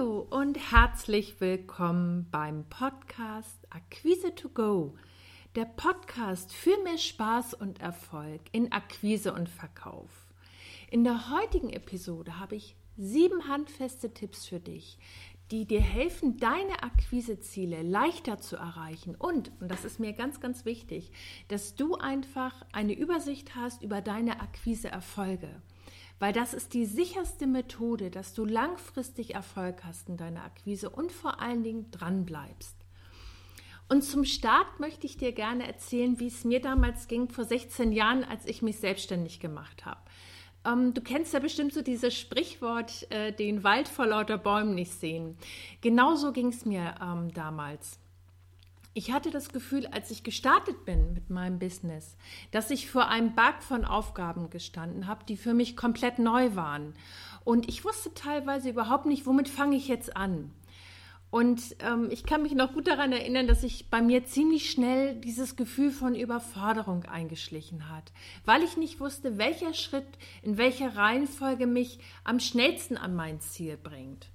Hallo und herzlich willkommen beim Podcast Akquise to Go. Der Podcast für mehr Spaß und Erfolg in Akquise und Verkauf. In der heutigen Episode habe ich sieben handfeste Tipps für dich, die dir helfen, deine Akquiseziele leichter zu erreichen und, und das ist mir ganz, ganz wichtig, dass du einfach eine Übersicht hast über deine Akquiseerfolge weil das ist die sicherste Methode, dass du langfristig Erfolg hast in deiner Akquise und vor allen Dingen dran bleibst. Und zum Start möchte ich dir gerne erzählen, wie es mir damals ging vor 16 Jahren, als ich mich selbstständig gemacht habe. Ähm, du kennst ja bestimmt so dieses Sprichwort, äh, den Wald vor lauter Bäumen nicht sehen. Genauso ging es mir ähm, damals. Ich hatte das Gefühl, als ich gestartet bin mit meinem Business, dass ich vor einem Berg von Aufgaben gestanden habe, die für mich komplett neu waren. Und ich wusste teilweise überhaupt nicht, womit fange ich jetzt an. Und ähm, ich kann mich noch gut daran erinnern, dass sich bei mir ziemlich schnell dieses Gefühl von Überforderung eingeschlichen hat, weil ich nicht wusste, welcher Schritt in welcher Reihenfolge mich am schnellsten an mein Ziel bringt.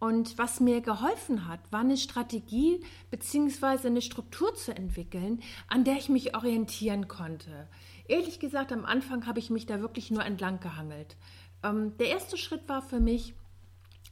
Und was mir geholfen hat, war eine Strategie bzw. eine Struktur zu entwickeln, an der ich mich orientieren konnte. Ehrlich gesagt, am Anfang habe ich mich da wirklich nur entlang gehangelt. Ähm, der erste Schritt war für mich,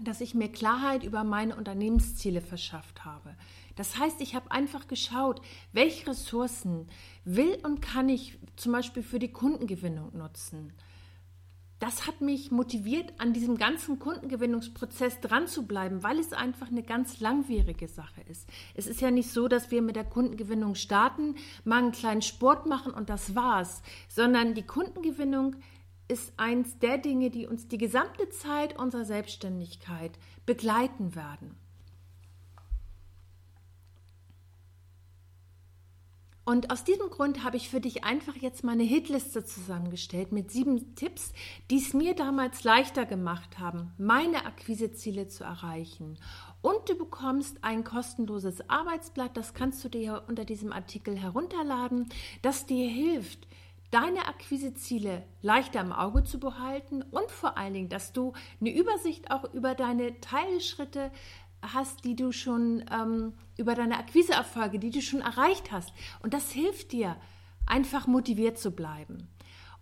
dass ich mir Klarheit über meine Unternehmensziele verschafft habe. Das heißt, ich habe einfach geschaut, welche Ressourcen will und kann ich zum Beispiel für die Kundengewinnung nutzen das hat mich motiviert, an diesem ganzen Kundengewinnungsprozess dran zu bleiben, weil es einfach eine ganz langwierige Sache ist. Es ist ja nicht so, dass wir mit der Kundengewinnung starten, mal einen kleinen Sport machen und das war's, sondern die Kundengewinnung ist eins der Dinge, die uns die gesamte Zeit unserer Selbstständigkeit begleiten werden. Und aus diesem Grund habe ich für dich einfach jetzt mal eine Hitliste zusammengestellt mit sieben Tipps, die es mir damals leichter gemacht haben, meine Akquiseziele zu erreichen. Und du bekommst ein kostenloses Arbeitsblatt, das kannst du dir unter diesem Artikel herunterladen, das dir hilft, deine Akquiseziele leichter im Auge zu behalten und vor allen Dingen, dass du eine Übersicht auch über deine Teilschritte hast, die du schon ähm, über deine Akquiseerfolge, die du schon erreicht hast. Und das hilft dir, einfach motiviert zu bleiben.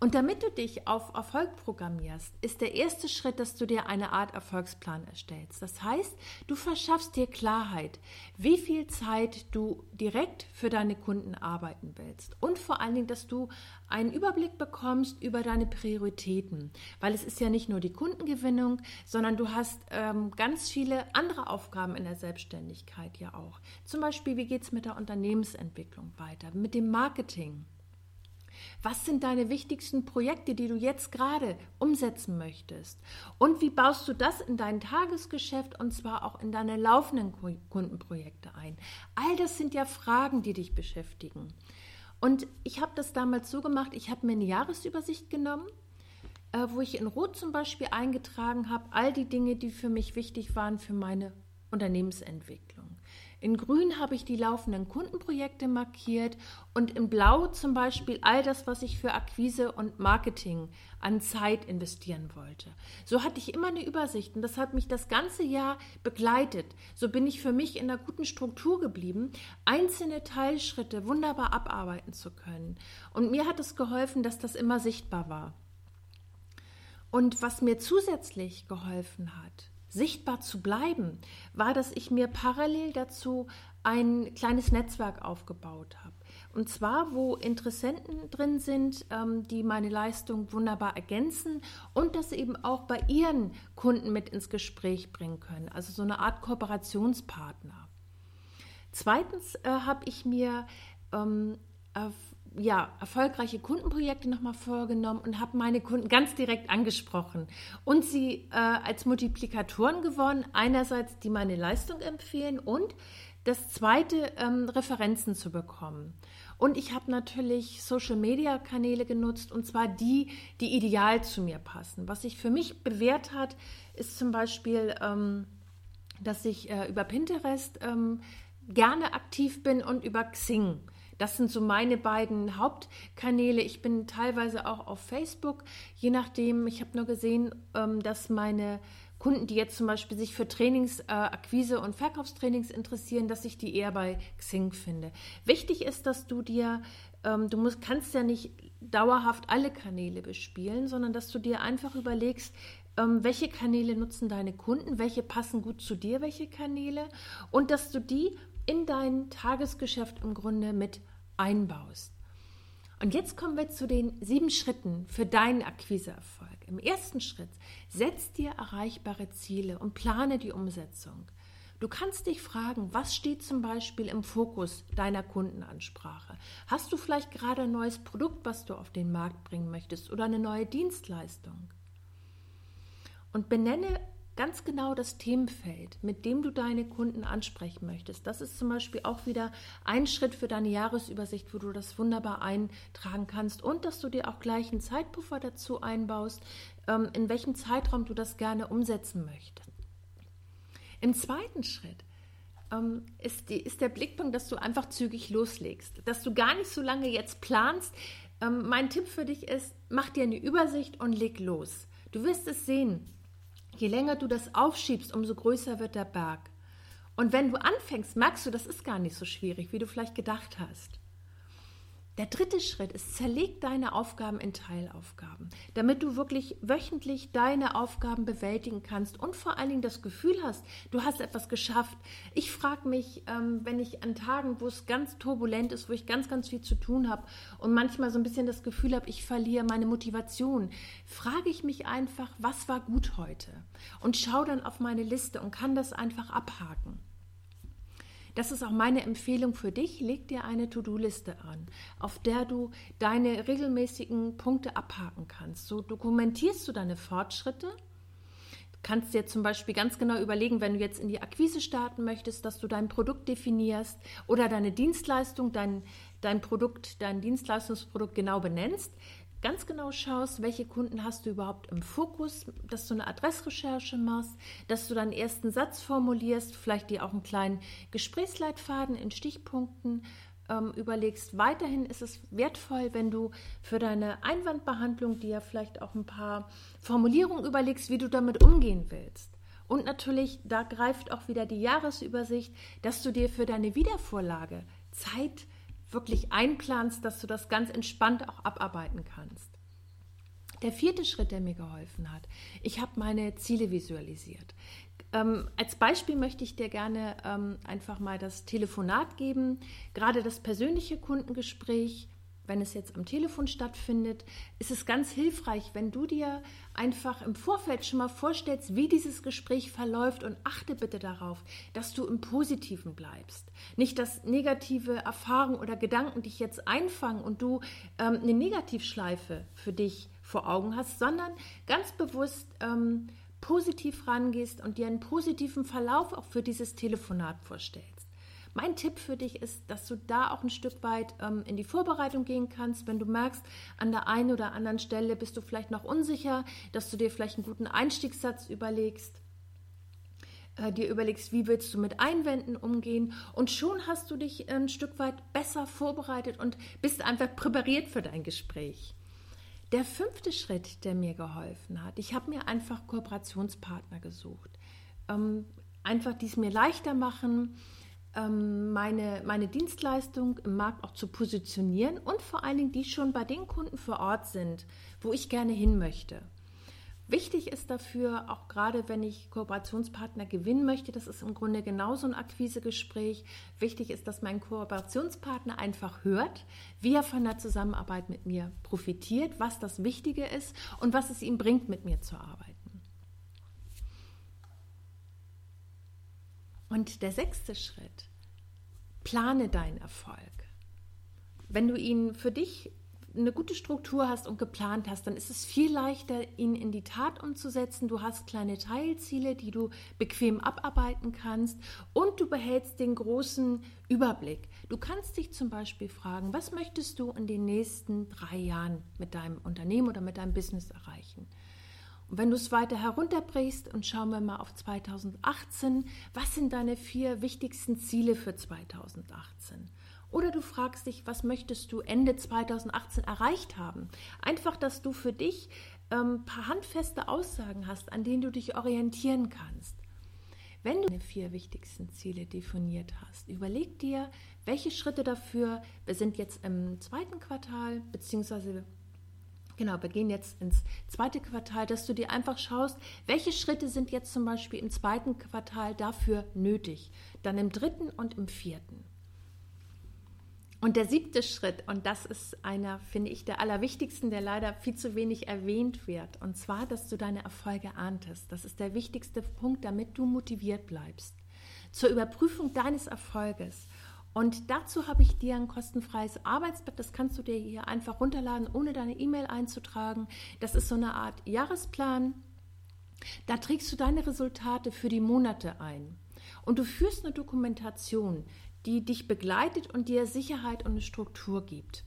Und damit du dich auf Erfolg programmierst, ist der erste Schritt, dass du dir eine Art Erfolgsplan erstellst. Das heißt, du verschaffst dir Klarheit, wie viel Zeit du direkt für deine Kunden arbeiten willst. Und vor allen Dingen, dass du einen Überblick bekommst über deine Prioritäten. Weil es ist ja nicht nur die Kundengewinnung, sondern du hast ähm, ganz viele andere Aufgaben in der Selbstständigkeit ja auch. Zum Beispiel, wie geht es mit der Unternehmensentwicklung weiter, mit dem Marketing. Was sind deine wichtigsten Projekte, die du jetzt gerade umsetzen möchtest? Und wie baust du das in dein Tagesgeschäft und zwar auch in deine laufenden Kundenprojekte ein? All das sind ja Fragen, die dich beschäftigen. Und ich habe das damals so gemacht, ich habe mir eine Jahresübersicht genommen, äh, wo ich in Rot zum Beispiel eingetragen habe, all die Dinge, die für mich wichtig waren für meine Unternehmensentwicklung. In grün habe ich die laufenden Kundenprojekte markiert und in blau zum Beispiel all das, was ich für Akquise und Marketing an Zeit investieren wollte. So hatte ich immer eine Übersicht und das hat mich das ganze Jahr begleitet. So bin ich für mich in einer guten Struktur geblieben, einzelne Teilschritte wunderbar abarbeiten zu können. Und mir hat es geholfen, dass das immer sichtbar war. Und was mir zusätzlich geholfen hat, sichtbar zu bleiben, war, dass ich mir parallel dazu ein kleines Netzwerk aufgebaut habe. Und zwar, wo Interessenten drin sind, ähm, die meine Leistung wunderbar ergänzen und das eben auch bei ihren Kunden mit ins Gespräch bringen können. Also so eine Art Kooperationspartner. Zweitens äh, habe ich mir ähm, ja, erfolgreiche Kundenprojekte nochmal vorgenommen und habe meine Kunden ganz direkt angesprochen und sie äh, als Multiplikatoren gewonnen. Einerseits, die meine Leistung empfehlen und das zweite, ähm, Referenzen zu bekommen. Und ich habe natürlich Social-Media-Kanäle genutzt und zwar die, die ideal zu mir passen. Was sich für mich bewährt hat, ist zum Beispiel, ähm, dass ich äh, über Pinterest ähm, gerne aktiv bin und über Xing. Das sind so meine beiden Hauptkanäle. Ich bin teilweise auch auf Facebook, je nachdem. Ich habe nur gesehen, ähm, dass meine Kunden, die jetzt zum Beispiel sich für Trainings, äh, und Verkaufstrainings interessieren, dass ich die eher bei Xing finde. Wichtig ist, dass du dir, ähm, du musst, kannst ja nicht dauerhaft alle Kanäle bespielen, sondern dass du dir einfach überlegst, ähm, welche Kanäle nutzen deine Kunden, welche passen gut zu dir, welche Kanäle und dass du die in dein Tagesgeschäft im Grunde mit einbaust. Und jetzt kommen wir zu den sieben Schritten für deinen Akquiseerfolg. Im ersten Schritt setz dir erreichbare Ziele und plane die Umsetzung. Du kannst dich fragen, was steht zum Beispiel im Fokus deiner Kundenansprache? Hast du vielleicht gerade ein neues Produkt, was du auf den Markt bringen möchtest oder eine neue Dienstleistung? Und benenne ganz genau das Themenfeld, mit dem du deine Kunden ansprechen möchtest. Das ist zum Beispiel auch wieder ein Schritt für deine Jahresübersicht, wo du das wunderbar eintragen kannst und dass du dir auch gleich einen Zeitpuffer dazu einbaust, ähm, in welchem Zeitraum du das gerne umsetzen möchtest. Im zweiten Schritt ähm, ist, die, ist der Blickpunkt, dass du einfach zügig loslegst, dass du gar nicht so lange jetzt planst. Ähm, mein Tipp für dich ist, mach dir eine Übersicht und leg los. Du wirst es sehen. Je länger du das aufschiebst, umso größer wird der Berg. Und wenn du anfängst, merkst du, das ist gar nicht so schwierig, wie du vielleicht gedacht hast. Der dritte Schritt ist, zerleg deine Aufgaben in Teilaufgaben, damit du wirklich wöchentlich deine Aufgaben bewältigen kannst und vor allen Dingen das Gefühl hast, du hast etwas geschafft. Ich frage mich, ähm, wenn ich an Tagen, wo es ganz turbulent ist, wo ich ganz, ganz viel zu tun habe und manchmal so ein bisschen das Gefühl habe, ich verliere meine Motivation, frage ich mich einfach, was war gut heute? Und schaue dann auf meine Liste und kann das einfach abhaken. Das ist auch meine Empfehlung für dich. Leg dir eine To-Do-Liste an, auf der du deine regelmäßigen Punkte abhaken kannst. So dokumentierst du deine Fortschritte. Kannst dir zum Beispiel ganz genau überlegen, wenn du jetzt in die Akquise starten möchtest, dass du dein Produkt definierst oder deine Dienstleistung, dein, dein Produkt, dein Dienstleistungsprodukt genau benennst ganz genau schaust, welche Kunden hast du überhaupt im Fokus, dass du eine Adressrecherche machst, dass du deinen ersten Satz formulierst, vielleicht dir auch einen kleinen Gesprächsleitfaden in Stichpunkten ähm, überlegst. Weiterhin ist es wertvoll, wenn du für deine Einwandbehandlung dir vielleicht auch ein paar Formulierungen überlegst, wie du damit umgehen willst. Und natürlich, da greift auch wieder die Jahresübersicht, dass du dir für deine Wiedervorlage Zeit wirklich einplanst, dass du das ganz entspannt auch abarbeiten kannst. Der vierte Schritt, der mir geholfen hat, ich habe meine Ziele visualisiert. Ähm, als Beispiel möchte ich dir gerne ähm, einfach mal das Telefonat geben, gerade das persönliche Kundengespräch wenn es jetzt am Telefon stattfindet, ist es ganz hilfreich, wenn du dir einfach im Vorfeld schon mal vorstellst, wie dieses Gespräch verläuft und achte bitte darauf, dass du im Positiven bleibst. Nicht, dass negative Erfahrungen oder Gedanken dich jetzt einfangen und du ähm, eine Negativschleife für dich vor Augen hast, sondern ganz bewusst ähm, positiv rangehst und dir einen positiven Verlauf auch für dieses Telefonat vorstellst. Mein Tipp für dich ist, dass du da auch ein Stück weit ähm, in die Vorbereitung gehen kannst, wenn du merkst, an der einen oder anderen Stelle bist du vielleicht noch unsicher, dass du dir vielleicht einen guten Einstiegssatz überlegst äh, dir überlegst, wie willst du mit Einwänden umgehen und schon hast du dich ein Stück weit besser vorbereitet und bist einfach präpariert für dein Gespräch. Der fünfte Schritt, der mir geholfen hat, ich habe mir einfach Kooperationspartner gesucht. Ähm, einfach, es mir leichter machen, meine, meine Dienstleistung im Markt auch zu positionieren und vor allen Dingen die schon bei den Kunden vor Ort sind, wo ich gerne hin möchte. Wichtig ist dafür, auch gerade wenn ich Kooperationspartner gewinnen möchte, das ist im Grunde genauso ein Akquisegespräch. Wichtig ist, dass mein Kooperationspartner einfach hört, wie er von der Zusammenarbeit mit mir profitiert, was das Wichtige ist und was es ihm bringt, mit mir zu arbeiten. Und der sechste Schritt, plane deinen Erfolg. Wenn du ihn für dich eine gute Struktur hast und geplant hast, dann ist es viel leichter, ihn in die Tat umzusetzen. Du hast kleine Teilziele, die du bequem abarbeiten kannst und du behältst den großen Überblick. Du kannst dich zum Beispiel fragen, was möchtest du in den nächsten drei Jahren mit deinem Unternehmen oder mit deinem Business erreichen? Und wenn du es weiter herunterbrichst und schauen wir mal auf 2018, was sind deine vier wichtigsten Ziele für 2018? Oder du fragst dich, was möchtest du Ende 2018 erreicht haben? Einfach, dass du für dich ein ähm, paar handfeste Aussagen hast, an denen du dich orientieren kannst. Wenn du deine vier wichtigsten Ziele definiert hast, überleg dir, welche Schritte dafür, wir sind jetzt im zweiten Quartal, beziehungsweise Genau, wir gehen jetzt ins zweite Quartal, dass du dir einfach schaust, welche Schritte sind jetzt zum Beispiel im zweiten Quartal dafür nötig, dann im dritten und im vierten. Und der siebte Schritt, und das ist einer, finde ich, der allerwichtigsten, der leider viel zu wenig erwähnt wird, und zwar, dass du deine Erfolge ahntest. Das ist der wichtigste Punkt, damit du motiviert bleibst. Zur Überprüfung deines Erfolges und dazu habe ich dir ein kostenfreies Arbeitsblatt, das kannst du dir hier einfach runterladen, ohne deine E-Mail einzutragen. Das ist so eine Art Jahresplan. Da trägst du deine Resultate für die Monate ein. Und du führst eine Dokumentation, die dich begleitet und dir Sicherheit und eine Struktur gibt.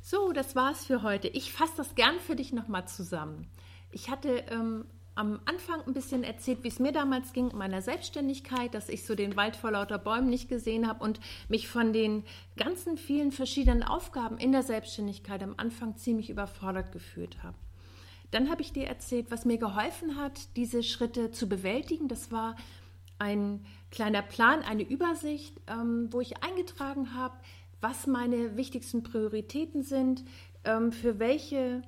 So, das war's für heute. Ich fasse das gern für dich nochmal zusammen. Ich hatte ähm, am Anfang ein bisschen erzählt, wie es mir damals ging in meiner Selbstständigkeit, dass ich so den Wald vor lauter Bäumen nicht gesehen habe und mich von den ganzen vielen verschiedenen Aufgaben in der Selbstständigkeit am Anfang ziemlich überfordert gefühlt habe. Dann habe ich dir erzählt, was mir geholfen hat, diese Schritte zu bewältigen. Das war ein kleiner Plan, eine Übersicht, ähm, wo ich eingetragen habe, was meine wichtigsten Prioritäten sind, ähm, für welche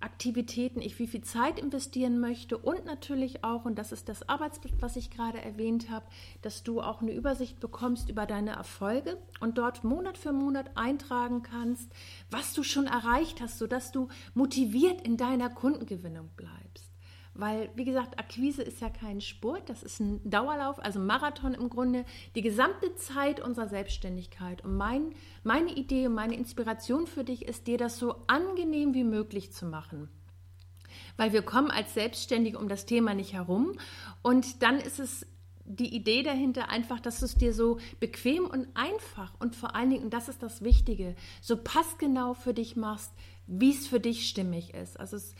Aktivitäten ich wie viel Zeit investieren möchte und natürlich auch, und das ist das Arbeitsblatt, was ich gerade erwähnt habe, dass du auch eine Übersicht bekommst über deine Erfolge und dort Monat für Monat eintragen kannst, was du schon erreicht hast, sodass du motiviert in deiner Kundengewinnung bleibst. Weil, wie gesagt, Akquise ist ja kein Sport, das ist ein Dauerlauf, also Marathon im Grunde, die gesamte Zeit unserer Selbstständigkeit. Und mein, meine Idee und meine Inspiration für dich ist, dir das so angenehm wie möglich zu machen. Weil wir kommen als Selbstständige um das Thema nicht herum. Und dann ist es die Idee dahinter einfach, dass du es dir so bequem und einfach und vor allen Dingen, und das ist das Wichtige, so passgenau für dich machst, wie es für dich stimmig ist. Also es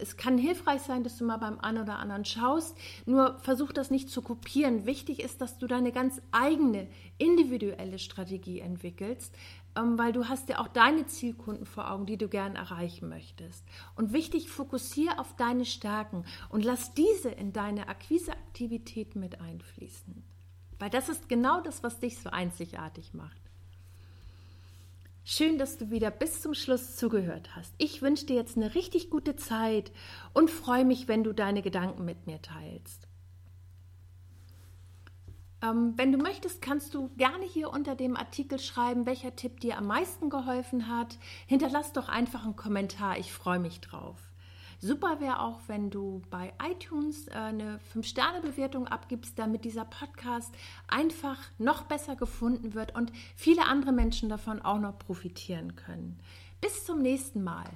es kann hilfreich sein, dass du mal beim einen oder anderen schaust, nur versuch das nicht zu kopieren. Wichtig ist, dass du deine ganz eigene, individuelle Strategie entwickelst, ähm, weil du hast ja auch deine Zielkunden vor Augen, die du gern erreichen möchtest. Und wichtig, fokussiere auf deine Stärken und lass diese in deine Akquiseaktivität mit einfließen. Weil das ist genau das, was dich so einzigartig macht. Schön, dass du wieder bis zum Schluss zugehört hast. Ich wünsche dir jetzt eine richtig gute Zeit und freue mich, wenn du deine Gedanken mit mir teilst. Ähm, wenn du möchtest, kannst du gerne hier unter dem Artikel schreiben, welcher Tipp dir am meisten geholfen hat. Hinterlass doch einfach einen Kommentar, ich freue mich drauf. Super wäre auch, wenn du bei iTunes äh, eine 5-Sterne-Bewertung abgibst, damit dieser Podcast einfach noch besser gefunden wird und viele andere Menschen davon auch noch profitieren können. Bis zum nächsten Mal.